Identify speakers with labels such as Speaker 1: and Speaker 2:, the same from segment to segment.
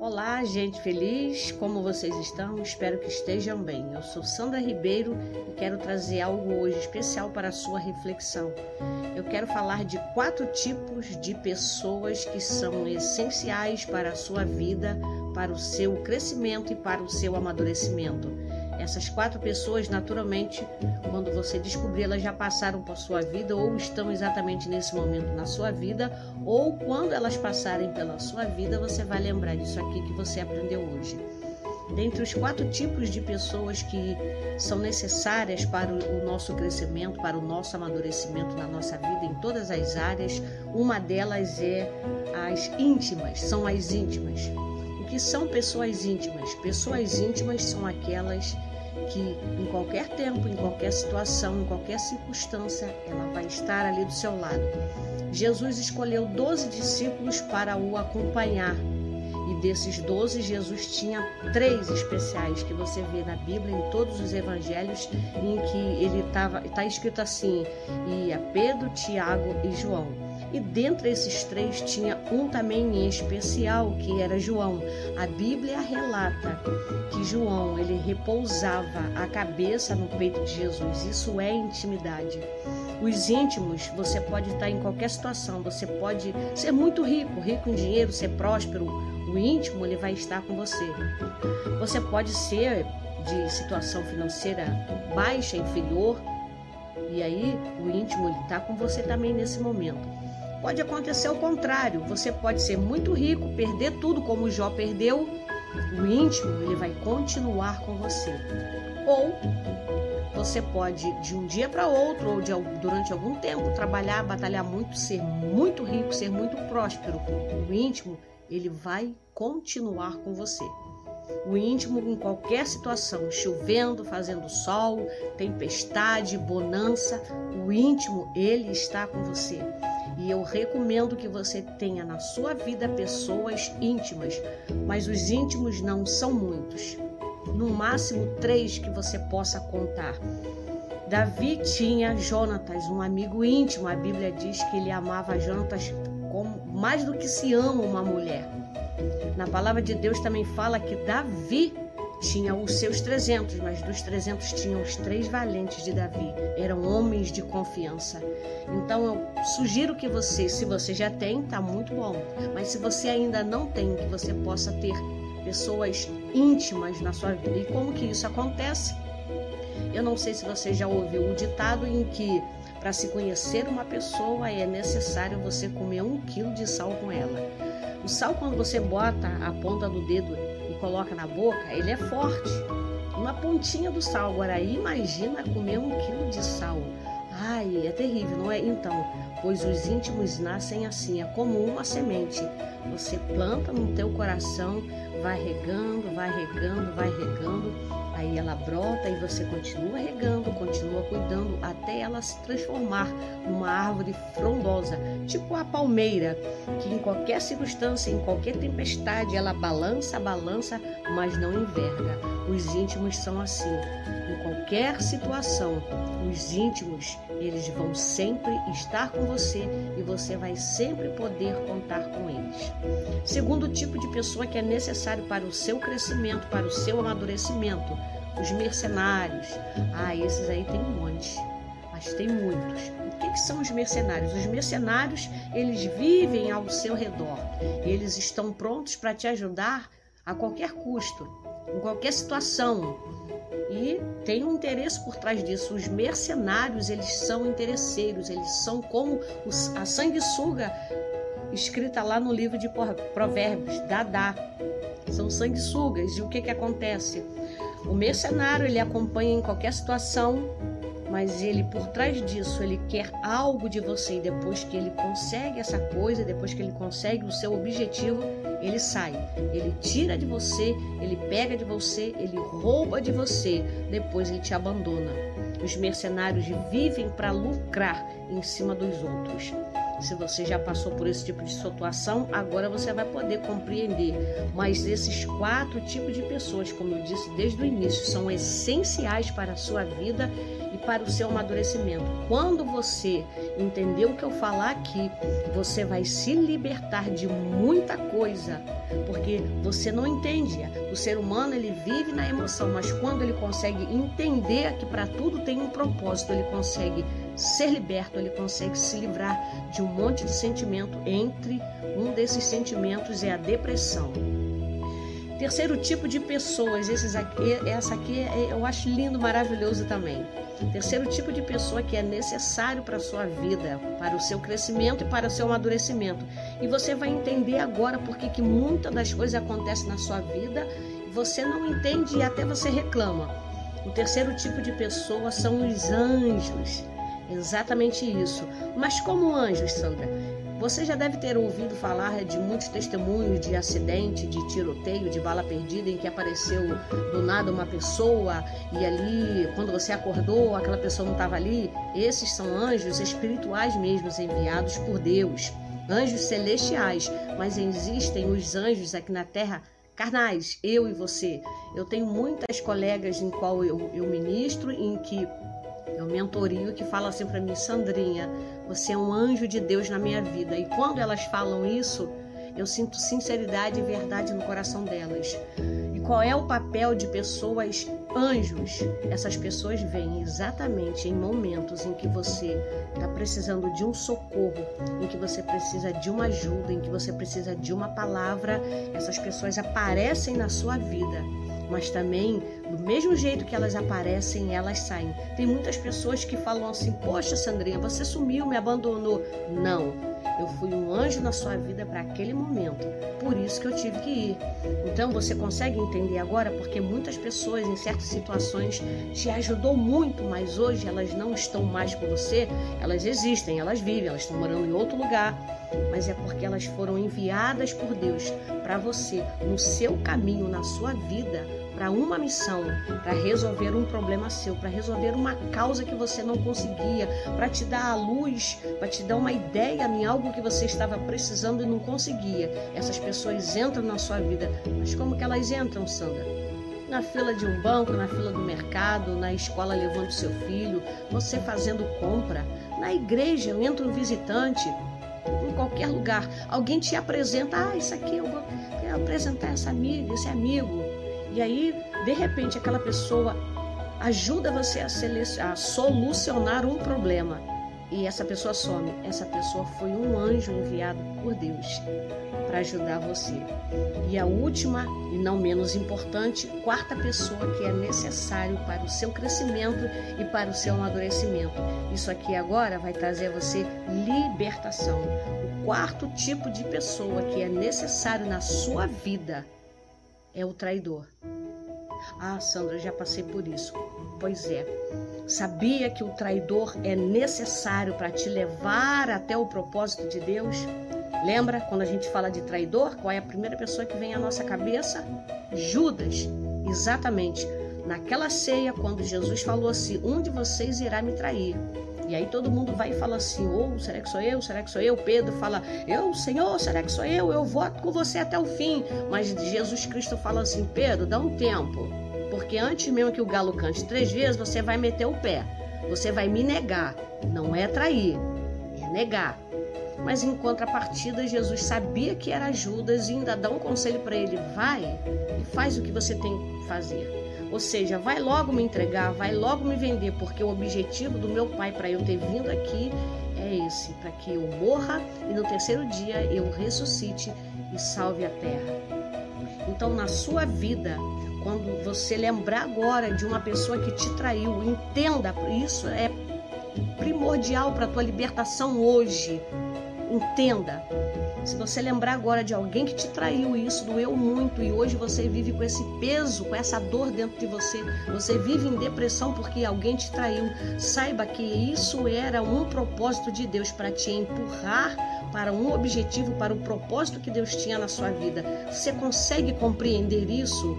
Speaker 1: Olá, gente feliz, como vocês estão? Espero que estejam bem. Eu sou Sandra Ribeiro e quero trazer algo hoje especial para a sua reflexão. Eu quero falar de quatro tipos de pessoas que são essenciais para a sua vida, para o seu crescimento e para o seu amadurecimento. Essas quatro pessoas, naturalmente, quando você descobrir, elas já passaram por sua vida ou estão exatamente nesse momento na sua vida, ou quando elas passarem pela sua vida, você vai lembrar disso aqui que você aprendeu hoje. Dentre os quatro tipos de pessoas que são necessárias para o nosso crescimento, para o nosso amadurecimento na nossa vida, em todas as áreas, uma delas é as íntimas, são as íntimas. O que são pessoas íntimas? Pessoas íntimas são aquelas que em qualquer tempo, em qualquer situação, em qualquer circunstância, ela vai estar ali do seu lado. Jesus escolheu 12 discípulos para o acompanhar. E desses 12, Jesus tinha três especiais que você vê na Bíblia, em todos os evangelhos, em que ele estava, está escrito assim: e a Pedro, Tiago e João. E dentre esses três tinha um também em especial, que era João. A Bíblia relata que João, ele repousava a cabeça no peito de Jesus. Isso é intimidade. Os íntimos, você pode estar em qualquer situação, você pode ser muito rico, rico em dinheiro, ser próspero. O íntimo, ele vai estar com você. Você pode ser de situação financeira baixa, inferior, e aí o íntimo está com você também nesse momento. Pode acontecer o contrário, você pode ser muito rico, perder tudo como Jó perdeu, o íntimo ele vai continuar com você. Ou você pode de um dia para outro ou de, durante algum tempo trabalhar, batalhar muito, ser muito rico, ser muito próspero. O íntimo ele vai continuar com você. O íntimo em qualquer situação, chovendo, fazendo sol, tempestade, bonança, o íntimo ele está com você. E eu recomendo que você tenha na sua vida pessoas íntimas, mas os íntimos não são muitos. No máximo três que você possa contar. Davi tinha Jonatas, um amigo íntimo. A Bíblia diz que ele amava Jonatas como, mais do que se ama uma mulher. Na palavra de Deus também fala que Davi tinha os seus 300, mas dos 300 tinham os três valentes de Davi. Eram homens de confiança. Então eu sugiro que você, se você já tem, tá muito bom. Mas se você ainda não tem, que você possa ter pessoas íntimas na sua vida. E como que isso acontece? Eu não sei se você já ouviu o ditado em que para se conhecer uma pessoa é necessário você comer um quilo de sal com ela. O sal, quando você bota a ponta do dedo coloca na boca, ele é forte. Uma pontinha do sal. Agora imagina comer um quilo de sal. Ai, é terrível, não é? Então, pois os íntimos nascem assim, é como uma semente. Você planta no teu coração, vai regando, vai regando, vai regando, ela brota e você continua regando, continua cuidando até ela se transformar numa árvore frondosa, tipo a palmeira, que em qualquer circunstância, em qualquer tempestade, ela balança, balança, mas não enverga. Os íntimos são assim. Em qualquer situação, os íntimos, eles vão sempre estar com você e você vai sempre poder contar com eles. Segundo tipo de pessoa que é necessário para o seu crescimento, para o seu amadurecimento, os mercenários. Ah, esses aí tem um monte, mas tem muitos. O que, que são os mercenários? Os mercenários, eles vivem ao seu redor. Eles estão prontos para te ajudar a qualquer custo, em qualquer situação. E tem um interesse por trás disso. Os mercenários, eles são interesseiros, eles são como a sanguessuga escrita lá no livro de Provérbios, Dadá. São sanguessugas. E o que, que acontece? O mercenário ele acompanha em qualquer situação, mas ele por trás disso ele quer algo de você e depois que ele consegue essa coisa, depois que ele consegue o seu objetivo, ele sai. Ele tira de você, ele pega de você, ele rouba de você, depois ele te abandona. Os mercenários vivem para lucrar em cima dos outros. Se você já passou por esse tipo de situação, agora você vai poder compreender. Mas esses quatro tipos de pessoas, como eu disse desde o início, são essenciais para a sua vida para o seu amadurecimento. Quando você entender o que eu falar aqui, você vai se libertar de muita coisa, porque você não entende. O ser humano ele vive na emoção, mas quando ele consegue entender que para tudo tem um propósito, ele consegue ser liberto, ele consegue se livrar de um monte de sentimento. Entre um desses sentimentos é a depressão. Terceiro tipo de pessoas, esses aqui, essa aqui é, eu acho lindo, maravilhoso também. Terceiro tipo de pessoa que é necessário para a sua vida, para o seu crescimento e para o seu amadurecimento. E você vai entender agora porque que muitas das coisas acontecem na sua vida, você não entende e até você reclama. O terceiro tipo de pessoa são os anjos. Exatamente isso. Mas como anjos, Sandra? Você já deve ter ouvido falar de muitos testemunhos de acidente, de tiroteio, de bala perdida, em que apareceu do nada uma pessoa e ali, quando você acordou, aquela pessoa não estava ali. Esses são anjos espirituais mesmos, enviados por Deus. Anjos celestiais, mas existem os anjos aqui na terra carnais, eu e você. Eu tenho muitas colegas em qual eu, eu ministro, em que eu mentorio, que fala assim para mim, Sandrinha, você é um anjo de Deus na minha vida. E quando elas falam isso, eu sinto sinceridade e verdade no coração delas. E qual é o papel de pessoas anjos? Essas pessoas vêm exatamente em momentos em que você está precisando de um socorro, em que você precisa de uma ajuda, em que você precisa de uma palavra. Essas pessoas aparecem na sua vida mas também do mesmo jeito que elas aparecem, elas saem. Tem muitas pessoas que falam assim: Poxa, Sandrinha, você sumiu, me abandonou. Não, eu fui um anjo na sua vida para aquele momento, por isso que eu tive que ir. Então você consegue entender agora porque muitas pessoas em certas situações te ajudou muito, mas hoje elas não estão mais com você. Elas existem, elas vivem, elas estão morando em outro lugar, mas é porque elas foram enviadas por Deus para você no seu caminho, na sua vida para uma missão, para resolver um problema seu, para resolver uma causa que você não conseguia, para te dar a luz, para te dar uma ideia em algo que você estava precisando e não conseguia. Essas pessoas entram na sua vida, mas como que elas entram, Sandra? Na fila de um banco, na fila do mercado, na escola levando seu filho, você fazendo compra, na igreja entra um visitante, em qualquer lugar. Alguém te apresenta, ah, isso aqui eu vou apresentar essa amiga, esse amigo. E aí, de repente, aquela pessoa ajuda você a, a solucionar um problema. E essa pessoa some. Essa pessoa foi um anjo enviado por Deus para ajudar você. E a última, e não menos importante, quarta pessoa que é necessário para o seu crescimento e para o seu amadurecimento. Isso aqui agora vai trazer a você libertação. O quarto tipo de pessoa que é necessário na sua vida é o traidor. Ah, Sandra, já passei por isso. Pois é. Sabia que o traidor é necessário para te levar até o propósito de Deus? Lembra quando a gente fala de traidor? Qual é a primeira pessoa que vem à nossa cabeça? Judas. Exatamente. Naquela ceia, quando Jesus falou assim: Um de vocês irá me trair. E aí todo mundo vai e fala assim: Ô, oh, será que sou eu? Será que sou eu? Pedro fala: Eu, Senhor, será que sou eu? Eu voto com você até o fim. Mas Jesus Cristo fala assim: Pedro, dá um tempo. Porque antes mesmo que o galo cante três vezes, você vai meter o pé. Você vai me negar. Não é trair, é negar. Mas em contrapartida, Jesus sabia que era Judas e ainda dá um conselho para ele: vai e faz o que você tem que fazer. Ou seja, vai logo me entregar, vai logo me vender, porque o objetivo do meu pai para eu ter vindo aqui é esse, para que eu morra e no terceiro dia eu ressuscite e salve a terra. Então, na sua vida, quando você lembrar agora de uma pessoa que te traiu, entenda, isso é primordial para a tua libertação hoje. Entenda. Se você lembrar agora de alguém que te traiu e isso doeu muito e hoje você vive com esse peso, com essa dor dentro de você, você vive em depressão porque alguém te traiu, saiba que isso era um propósito de Deus para te empurrar para um objetivo, para o propósito que Deus tinha na sua vida. Você consegue compreender isso?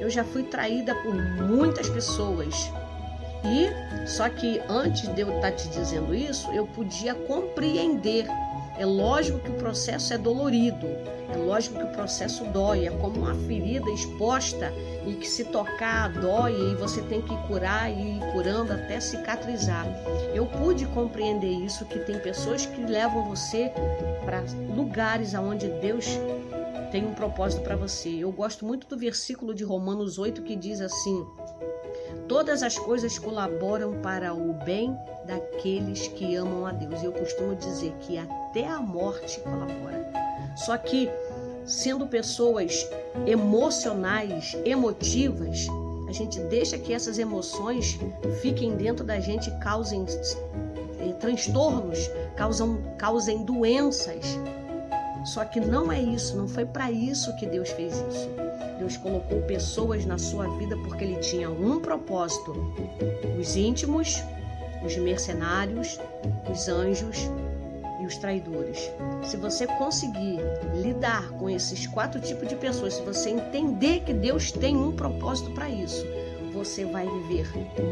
Speaker 1: Eu já fui traída por muitas pessoas. E só que antes de eu estar te dizendo isso, eu podia compreender É lógico que o processo é dolorido, é lógico que o processo dói, é como uma ferida exposta e que se tocar dói e você tem que curar e ir curando até cicatrizar. Eu pude compreender isso que tem pessoas que levam você para lugares aonde Deus tem um propósito para você. Eu gosto muito do versículo de Romanos 8 que diz assim: Todas as coisas colaboram para o bem daqueles que amam a Deus. E eu costumo dizer que até a morte colabora. Só que, sendo pessoas emocionais, emotivas, a gente deixa que essas emoções fiquem dentro da gente, causem eh, transtornos, causam, causem doenças. Só que não é isso, não foi para isso que Deus fez isso. Deus colocou pessoas na sua vida porque Ele tinha um propósito: os íntimos, os mercenários, os anjos os traidores. Se você conseguir lidar com esses quatro tipos de pessoas, se você entender que Deus tem um propósito para isso, você vai viver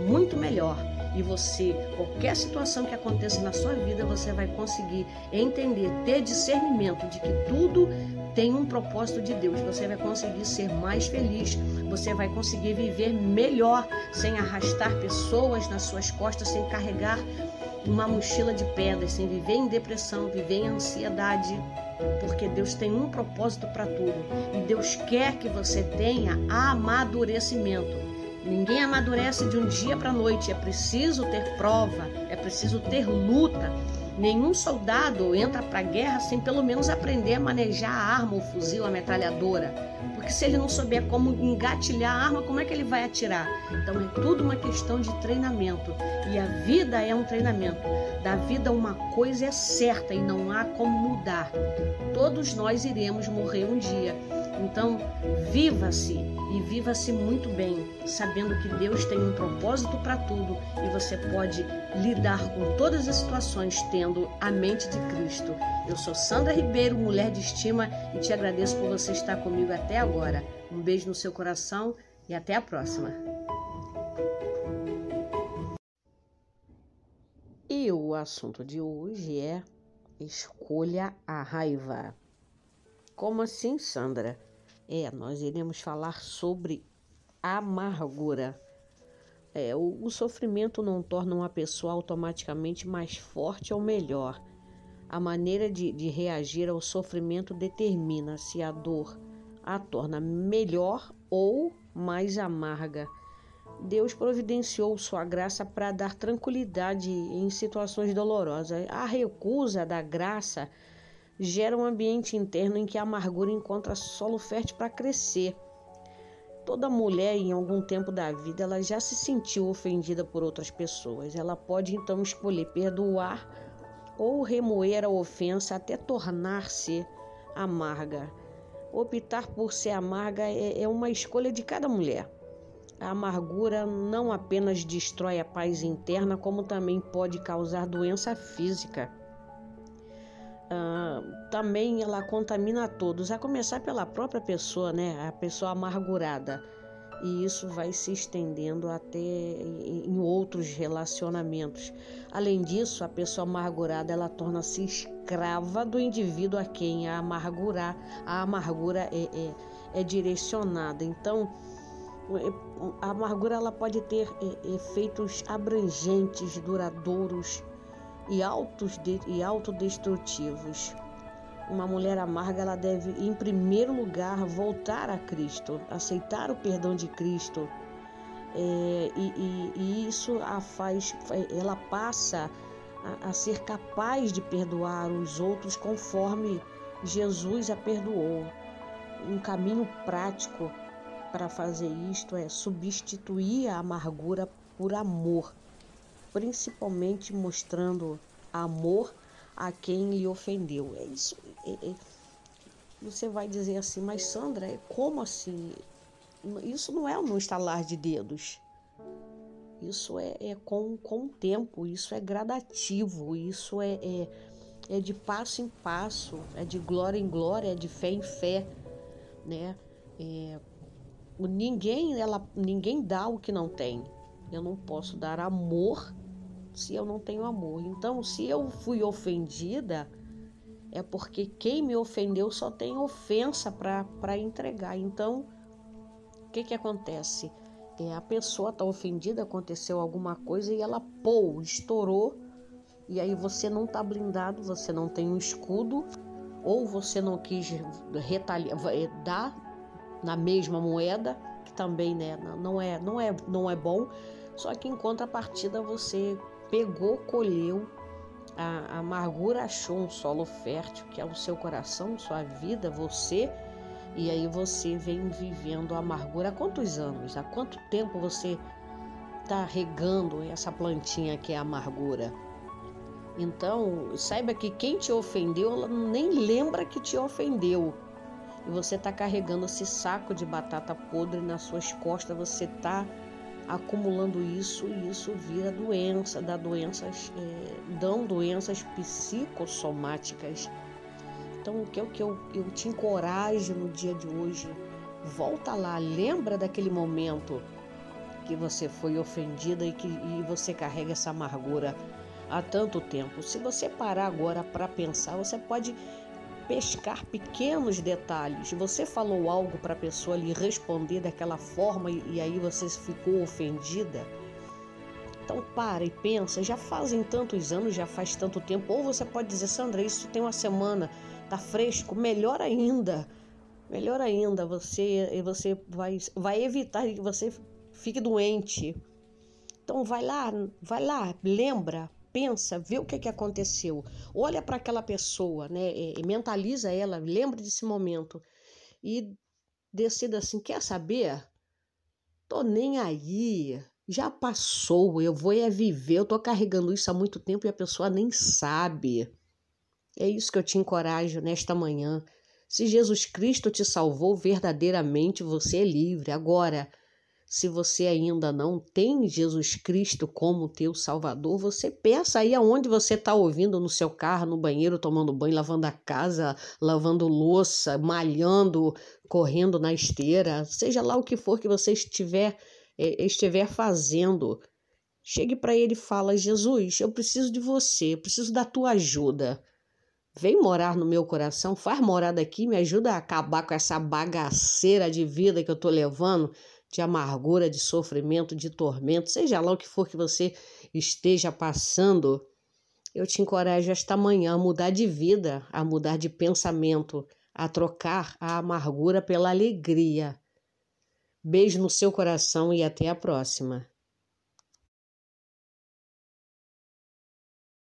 Speaker 1: muito melhor e você, qualquer situação que aconteça na sua vida, você vai conseguir entender, ter discernimento de que tudo tem um propósito de Deus. Você vai conseguir ser mais feliz, você vai conseguir viver melhor, sem arrastar pessoas nas suas costas, sem carregar uma mochila de pedras, sem viver em depressão, viver em ansiedade, porque Deus tem um propósito para tudo e Deus quer que você tenha amadurecimento. Ninguém amadurece de um dia para a noite, é preciso ter prova, é preciso ter luta. Nenhum soldado entra para a guerra sem pelo menos aprender a manejar a arma, o fuzil, a metralhadora. Porque se ele não souber como engatilhar a arma, como é que ele vai atirar? Então é tudo uma questão de treinamento. E a vida é um treinamento. Da vida uma coisa é certa e não há como mudar. Todos nós iremos morrer um dia. Então, viva-se e viva-se muito bem, sabendo que Deus tem um propósito para tudo e você pode lidar com todas as situações tendo a mente de Cristo. Eu sou Sandra Ribeiro, mulher de estima, e te agradeço por você estar comigo até agora. Um beijo no seu coração e até a próxima. E o assunto de hoje é escolha a raiva. Como assim, Sandra? É, nós iremos falar sobre amargura. É, o, o sofrimento não torna uma pessoa automaticamente mais forte ou melhor. A maneira de, de reagir ao sofrimento determina se a dor a torna melhor ou mais amarga. Deus providenciou sua graça para dar tranquilidade em situações dolorosas. A recusa da graça gera um ambiente interno em que a amargura encontra solo fértil para crescer. Toda mulher, em algum tempo da vida, ela já se sentiu ofendida por outras pessoas. Ela pode então escolher perdoar ou remoer a ofensa até tornar-se amarga. Optar por ser amarga é, é uma escolha de cada mulher. A amargura não apenas destrói a paz interna, como também pode causar doença física. Uh, também ela contamina todos, a começar pela própria pessoa, né? A pessoa amargurada. E isso vai se estendendo até em outros relacionamentos. Além disso, a pessoa amargurada ela torna-se escrava do indivíduo a quem a amargura, a amargura é, é, é direcionada. Então, a amargura ela pode ter é, efeitos abrangentes, duradouros e, autos de, e autodestrutivos. Uma mulher amarga ela deve, em primeiro lugar, voltar a Cristo, aceitar o perdão de Cristo. É, e, e, e, isso a faz, ela passa a, a ser capaz de perdoar os outros conforme Jesus a perdoou. Um caminho prático para fazer isto é substituir a amargura por amor principalmente mostrando amor a quem lhe ofendeu. É isso. É, é, você vai dizer assim, mas Sandra, é como assim? Isso não é um estalar de dedos. Isso é, é com, com o tempo, isso é gradativo, isso é, é, é de passo em passo, é de glória em glória, é de fé em fé, né? É, ninguém, ela, ninguém dá o que não tem. Eu não posso dar amor se eu não tenho amor. Então, se eu fui ofendida, é porque quem me ofendeu só tem ofensa para entregar. Então, o que, que acontece? É, a pessoa está ofendida, aconteceu alguma coisa e ela, pô, estourou. E aí você não está blindado, você não tem um escudo, ou você não quis retaliar, dar na mesma moeda, que também né, não, é, não, é, não é bom. Só que em contrapartida você pegou, colheu a, amargura achou um solo fértil, que é o seu coração, sua vida, você, e aí você vem vivendo a amargura. Há quantos anos, há quanto tempo você está regando essa plantinha que é a amargura? Então, saiba que quem te ofendeu, ela nem lembra que te ofendeu. E você está carregando esse saco de batata podre nas suas costas, você está acumulando isso e isso vira doença, dá doenças, é, dão doenças psicossomáticas. Então, o que, eu, que eu, eu te encorajo no dia de hoje, volta lá, lembra daquele momento que você foi ofendida e que e você carrega essa amargura há tanto tempo. Se você parar agora para pensar, você pode pescar pequenos detalhes. Você falou algo para a pessoa lhe responder daquela forma e, aí você ficou ofendida. Então para e pensa, já fazem tantos anos, já faz tanto tempo. Ou você pode dizer, Sandra, isso tem uma semana, tá fresco, melhor ainda. Melhor ainda, você você vai, vai evitar que você fique doente. Então vai lá, vai lá, lembra, pensa, vê o que, que aconteceu, olha para aquela pessoa, né? Mentaliza ela, lembra desse momento e decida assim: quer saber? Tô nem aí, já passou, eu vou é viver, eu tô carregando isso há muito tempo e a pessoa nem sabe. É isso que eu te encorajo nesta manhã. Se Jesus Cristo te salvou verdadeiramente, você é livre. Agora, se você ainda não tem Jesus Cristo como teu Salvador, você peça aí aonde você está ouvindo, no seu carro, no banheiro, tomando banho, lavando a casa, lavando louça, malhando, correndo na esteira, seja lá o que for que você estiver, eh, estiver fazendo. Chegue para ele e fala: Jesus, eu preciso de você, eu preciso da tua ajuda. Vem morar no meu coração, faz morada aqui, me ajuda a acabar com essa bagaceira de vida que eu estou levando de amargura, de sofrimento, de tormento, seja lá o que for que você esteja passando, eu te encorajo esta manhã a mudar de vida, a mudar de pensamento, a trocar a amargura pela alegria. Beijo no seu coração e até a próxima.